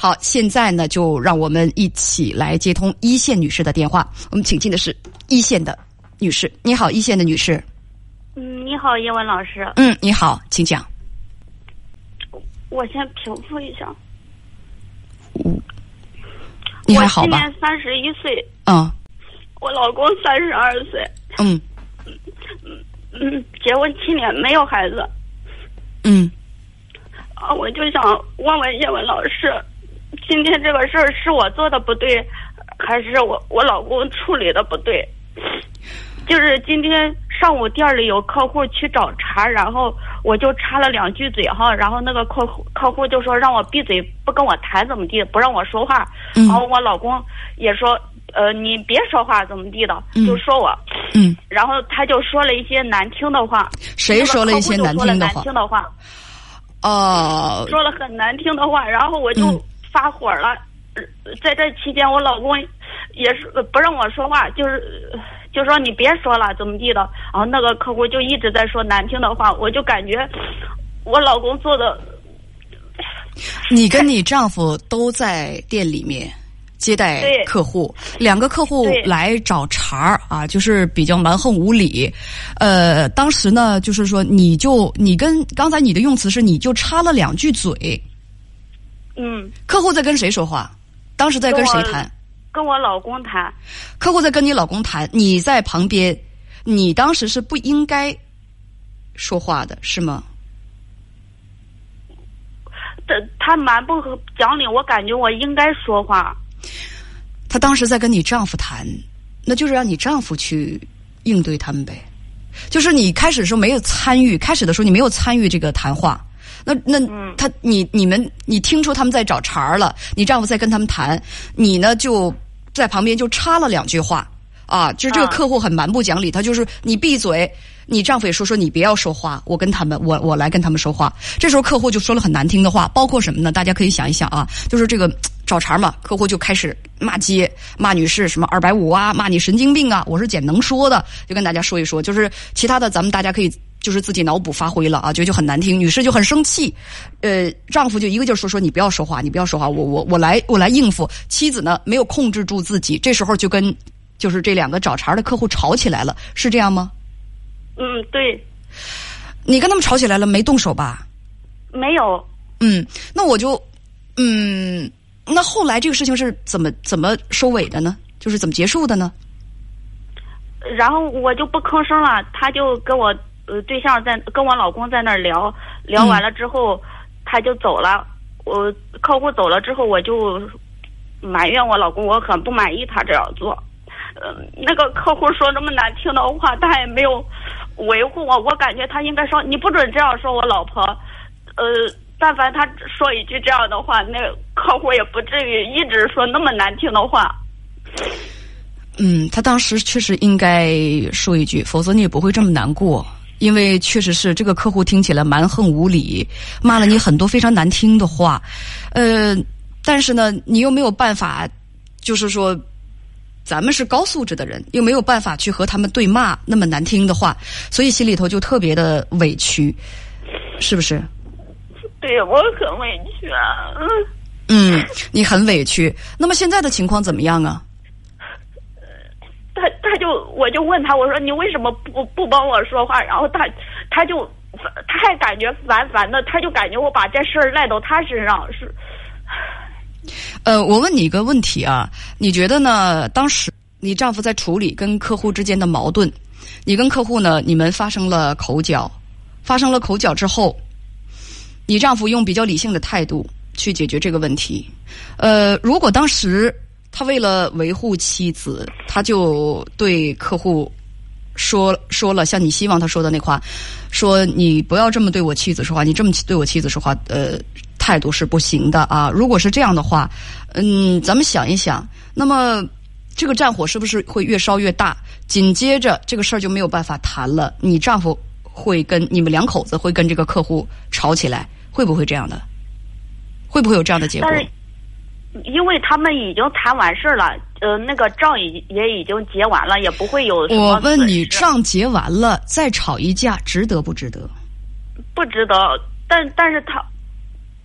好，现在呢，就让我们一起来接通一线女士的电话。我们请进的是一线的女士，你好，一线的女士。嗯，你好，叶文老师。嗯，你好，请讲。我先平复一下。嗯，你还好吧？我今年三十一岁。嗯。我老公三十二岁。嗯。嗯嗯，结婚七年没有孩子。嗯。啊，我就想问问叶文老师，今天这个事儿是我做的不对，还是我我老公处理的不对？就是今天上午店里有客户去找茬，然后我就插了两句嘴哈，然后那个客户客户就说让我闭嘴，不跟我谈怎么地，不让我说话。然后我老公也说，呃，你别说话怎么地的，就说我。嗯。然后他就说了一些难听的话。谁说了一些难听的话？哦，说了很难听的话，然后我就发火了。在这期间，我老公也是不让我说话，就是就说你别说了，怎么地的。然后那个客户就一直在说难听的话，我就感觉我老公做的。你跟你丈夫都在店里面。接待客户，两个客户来找茬儿啊，就是比较蛮横无理。呃，当时呢，就是说，你就你跟刚才你的用词是，你就插了两句嘴。嗯。客户在跟谁说话？当时在跟谁谈？跟我老公谈。客户在跟你老公谈，你在旁边，你当时是不应该说话的，是吗？他他蛮不讲理，我感觉我应该说话。他当时在跟你丈夫谈，那就是让你丈夫去应对他们呗。就是你开始的时候没有参与，开始的时候你没有参与这个谈话。那那他你你们你听出他们在找茬儿了，你丈夫在跟他们谈，你呢就在旁边就插了两句话啊。就这个客户很蛮不讲理，他就是你闭嘴，你丈夫也说说你不要说话，我跟他们我我来跟他们说话。这时候客户就说了很难听的话，包括什么呢？大家可以想一想啊，就是这个。找茬嘛，客户就开始骂街，骂女士什么二百五啊，骂你神经病啊。我是捡能说的，就跟大家说一说。就是其他的，咱们大家可以就是自己脑补发挥了啊，觉得就很难听。女士就很生气，呃，丈夫就一个劲儿说说你不要说话，你不要说话，我我我来我来应付。妻子呢没有控制住自己，这时候就跟就是这两个找茬的客户吵起来了，是这样吗？嗯，对。你跟他们吵起来了，没动手吧？没有。嗯，那我就嗯。那后来这个事情是怎么怎么收尾的呢？就是怎么结束的呢？然后我就不吭声了，他就跟我呃对象在跟我老公在那儿聊聊完了之后，他就走了。我客户走了之后，我就埋怨我老公，我很不满意他这样做。呃，那个客户说那么难听的话，他也没有维护我，我感觉他应该说你不准这样说我老婆。呃。但凡他说一句这样的话，那客户也不至于一直说那么难听的话。嗯，他当时确实应该说一句，否则你也不会这么难过。因为确实是这个客户听起来蛮横无理，骂了你很多非常难听的话。呃，但是呢，你又没有办法，就是说，咱们是高素质的人，又没有办法去和他们对骂那么难听的话，所以心里头就特别的委屈，是不是？对我很委屈啊，嗯，你很委屈。那么现在的情况怎么样啊？就我就问他，我说你为什么不不帮我说话？然后他他就他还感觉烦烦的，他就感觉我把这事儿赖到他身上是。呃，我问你一个问题啊，你觉得呢？当时你丈夫在处理跟客户之间的矛盾，你跟客户呢，你们发生了口角，发生了口角之后。你丈夫用比较理性的态度去解决这个问题，呃，如果当时他为了维护妻子，他就对客户说说了像你希望他说的那话，说你不要这么对我妻子说话，你这么对我妻子说话，呃，态度是不行的啊。如果是这样的话，嗯，咱们想一想，那么这个战火是不是会越烧越大？紧接着这个事儿就没有办法谈了，你丈夫会跟你们两口子会跟这个客户吵起来。会不会这样的？会不会有这样的结果？因为他们已经谈完事儿了，呃，那个账已也已经结完了，也不会有。我问你，账结完了再吵一架，值得不值得？不值得。但但是他，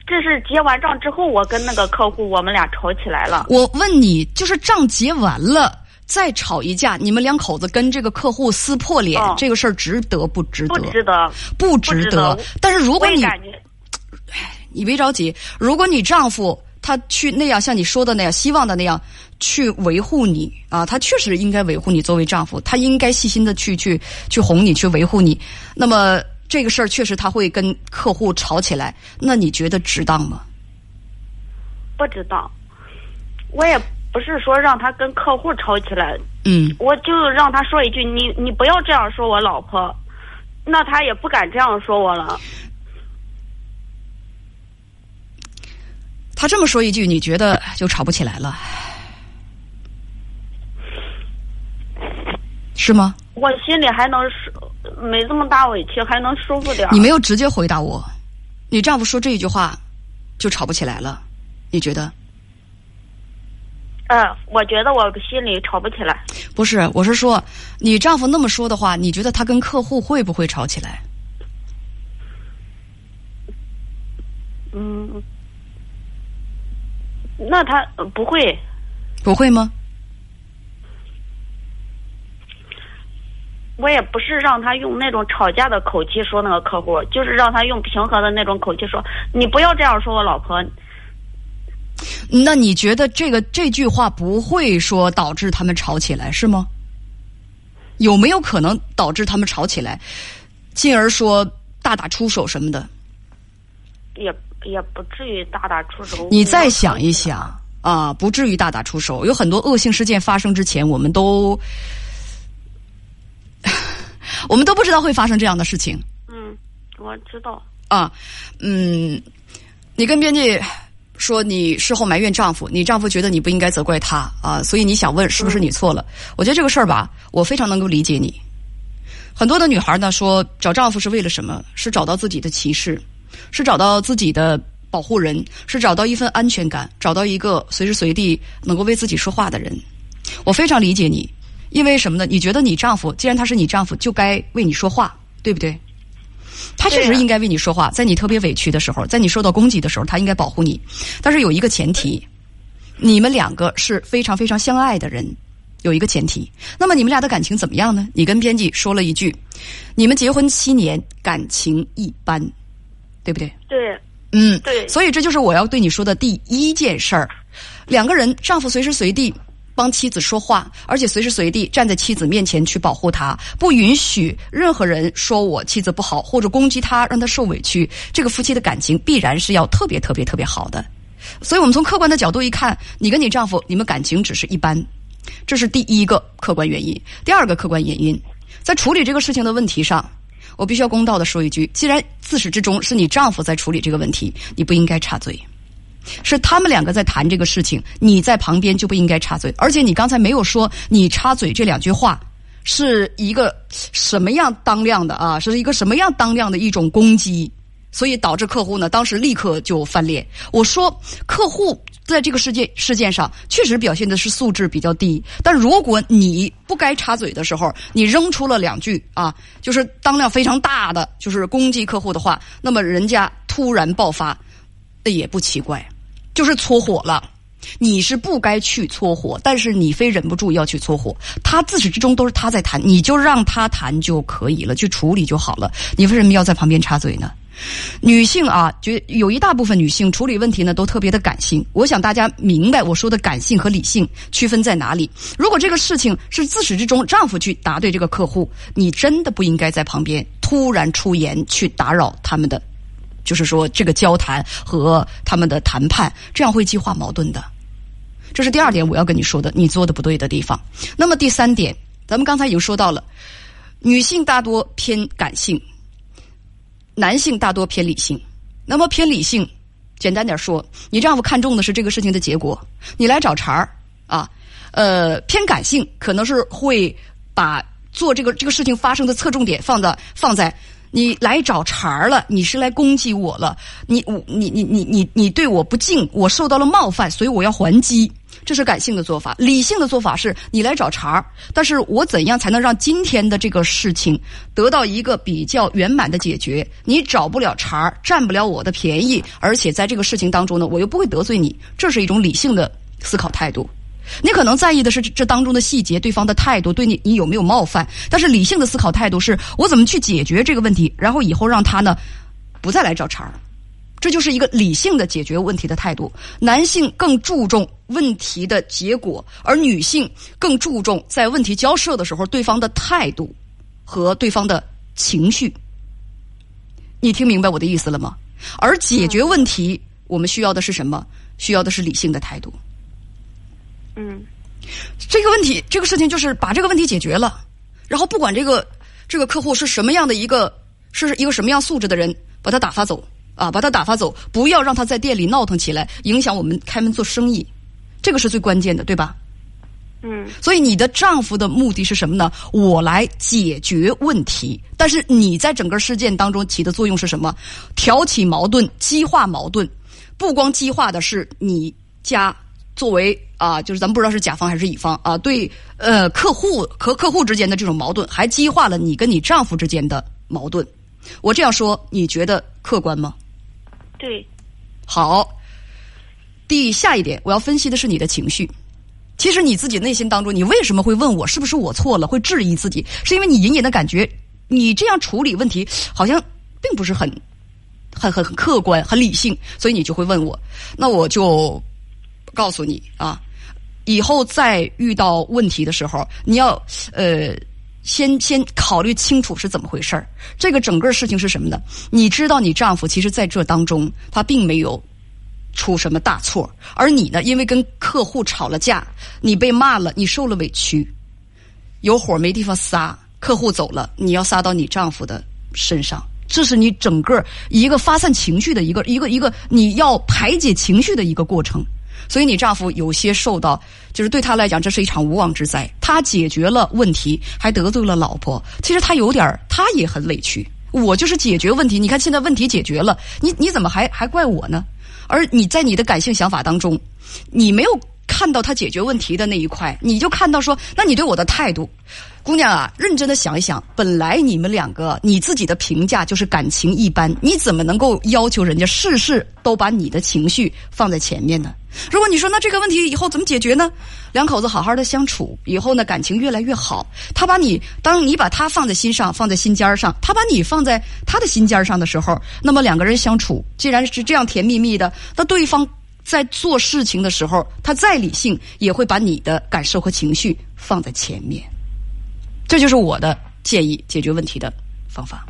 这是结完账之后，我跟那个客户我们俩吵起来了。我问你，就是账结完了再吵一架，你们两口子跟这个客户撕破脸，哦这个事儿值得不值得？不值得，不值得但是如果你我也感觉你别着急，如果你丈夫他去那样像你说的那样，希望的那样去维护你啊，他确实应该维护你作为丈夫，他应该细心的去去去哄你，去维护你。那么这个事儿确实他会跟客户吵起来，那你觉得值当吗？不知道，我也不是说让他跟客户吵起来，嗯，我就让他说一句：“你你不要这样说我老婆。”那他也不敢这样说我了。他这么说一句，你觉得就吵不起来了，是吗？我心里还能舒，没这么大委屈，还能舒服点儿。你没有直接回答我，你丈夫说这一句话就吵不起来了，你觉得？嗯，我觉得我心里吵不起来。不是，我是说，你丈夫那么说的话，你觉得他跟客户会不会吵起来？嗯，那他呃不会，不会吗？我也不是让他用那种吵架的口气说那个客户，就是让他用平和的那种口气说：“你不要这样说我老婆。那你觉得这个这句话不会说导致他们吵起来是吗？有没有可能导致他们吵起来，进而说大打出手什么的？也也不至于大打出手。你再想一想啊，不至于大打出手。有很多恶性事件发生之前，我们都我们都不知道会发生这样的事情。嗯，我知道。啊，嗯，你跟编辑说你事后埋怨丈夫，你丈夫觉得你不应该责怪他啊，所以你想问是不是你错了？我觉得这个事儿吧，我非常能够理解你。很多的女孩呢说找丈夫是为了什么？是找到自己的骑士，是找到自己的保护人，是找到一份安全感，找到一个随时随地能够为自己说话的人。我非常理解你，因为什么呢？你觉得你丈夫既然他是你丈夫，就该为你说话，对不对？他确实应该为你说话，在你特别委屈的时候，在你受到攻击的时候，他应该保护你。但是有一个前提，你们两个是非常非常相爱的人，有一个前提。那么你们俩的感情怎么样呢？你跟编辑说了一句，你们结婚七年，感情一般，对不对？对，嗯，对所以这就是我要对你说的第一件事儿。两个人，丈夫随时随地帮妻子说话，而且随时随地站在妻子面前去保护她，不允许任何人说我妻子不好或者攻击她，让她受委屈。这个夫妻的感情必然是要特别特别特别好的。所以我们从客观的角度一看，你跟你丈夫，你们感情只是一般，这是第一个客观原因。第二个客观原因，在处理这个事情的问题上，我必须要公道的说一句：既然自始至终是你丈夫在处理这个问题，你不应该插嘴。是他们两个在谈这个事情，你在旁边就不应该插嘴。而且你刚才没有说你插嘴这两句话是一个什么样当量的啊？是一个什么样当量的一种攻击，所以导致客户呢当时立刻就翻脸。我说客户在这个事件事件上确实表现的是素质比较低，但如果你不该插嘴的时候，你扔出了两句啊，就是当量非常大的，就是攻击客户的话，那么人家突然爆发，那也不奇怪。就是搓火了。你是不该去搓火，但是你非忍不住要去搓火。他自始至终都是他在谈，你就让他谈就可以了，去处理就好了。你为什么要在旁边插嘴呢？女性啊，觉有一大部分女性处理问题呢都特别的感性。我想大家明白我说的感性和理性区分在哪里。如果这个事情是自始至终丈夫去答对这个客户，你真的不应该在旁边突然出言去打扰他们的就是说这个交谈和他们的谈判，这样会激化矛盾的。这是第二点我要跟你说的，你做的不对的地方。那么第三点，咱们刚才已经说到了，女性大多偏感性，男性大多偏理性。那么偏理性，简单点说，你丈夫看重的是这个事情的结果，你来找茬儿啊。呃，偏感性可能是会把做这个这个事情发生的侧重点放在放在。你来找茬儿了，你是来攻击我了，你我你你你你你对我不敬，我受到了冒犯，所以我要还击。这是感性的做法。理性的做法是你来找茬儿，但是我怎样才能让今天的这个事情得到一个比较圆满的解决？你找不了茬儿，占不了我的便宜，而且在这个事情当中呢，我又不会得罪你，这是一种理性的思考态度。你可能在意的是这当中的细节，对方的态度对你你有没有冒犯？但是理性的思考态度是我怎么去解决这个问题，然后以后让他呢不再来找茬儿。这就是一个理性的解决问题的态度。男性更注重问题的结果，而女性更注重在问题交涉的时候对方的态度和对方的情绪。你听明白我的意思了吗？而解决问题，我们需要的是什么？需要的是理性的态度。嗯，这个问题，这个事情就是把这个问题解决了，然后不管这个这个客户是什么样的一个是一个什么样素质的人，把他打发走。啊，把他打发走，不要让他在店里闹腾起来，影响我们开门做生意，这个是最关键的，对吧？嗯。所以你的丈夫的目的是什么呢？我来解决问题，但是你在整个事件当中起的作用是什么？挑起矛盾，激化矛盾，不光激化的是你家作为啊，就是咱们不知道是甲方还是乙方啊，对呃客户和客户之间的这种矛盾，还激化了你跟你丈夫之间的矛盾。我这样说，你觉得客观吗？对，好。第下一点，我要分析的是你的情绪。其实你自己内心当中，你为什么会问我是不是我错了？会质疑自己，是因为你隐隐的感觉，你这样处理问题好像并不是很、很、很很客观、很理性，所以你就会问我。那我就告诉你啊，以后再遇到问题的时候，你要呃。先先考虑清楚是怎么回事儿，这个整个事情是什么呢？你知道你丈夫其实在这当中他并没有出什么大错，而你呢，因为跟客户吵了架，你被骂了，你受了委屈，有火没地方撒，客户走了，你要撒到你丈夫的身上，这是你整个一个发散情绪的一个一个一个你要排解情绪的一个过程。所以你丈夫有些受到，就是对他来讲，这是一场无妄之灾。他解决了问题，还得罪了老婆。其实他有点他也很委屈。我就是解决问题，你看现在问题解决了，你你怎么还还怪我呢？而你在你的感性想法当中，你没有看到他解决问题的那一块，你就看到说，那你对我的态度。姑娘啊，认真的想一想，本来你们两个你自己的评价就是感情一般，你怎么能够要求人家事事都把你的情绪放在前面呢？如果你说那这个问题以后怎么解决呢？两口子好好的相处，以后呢感情越来越好。他把你当你把他放在心上，放在心尖上，他把你放在他的心尖上的时候，那么两个人相处既然是这样甜蜜蜜的，那对方在做事情的时候，他再理性也会把你的感受和情绪放在前面。这就是我的建议，解决问题的方法。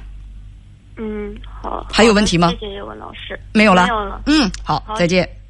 嗯，好。还有问题吗？谢谢叶文老师。没有了。没有了。嗯，好，再见。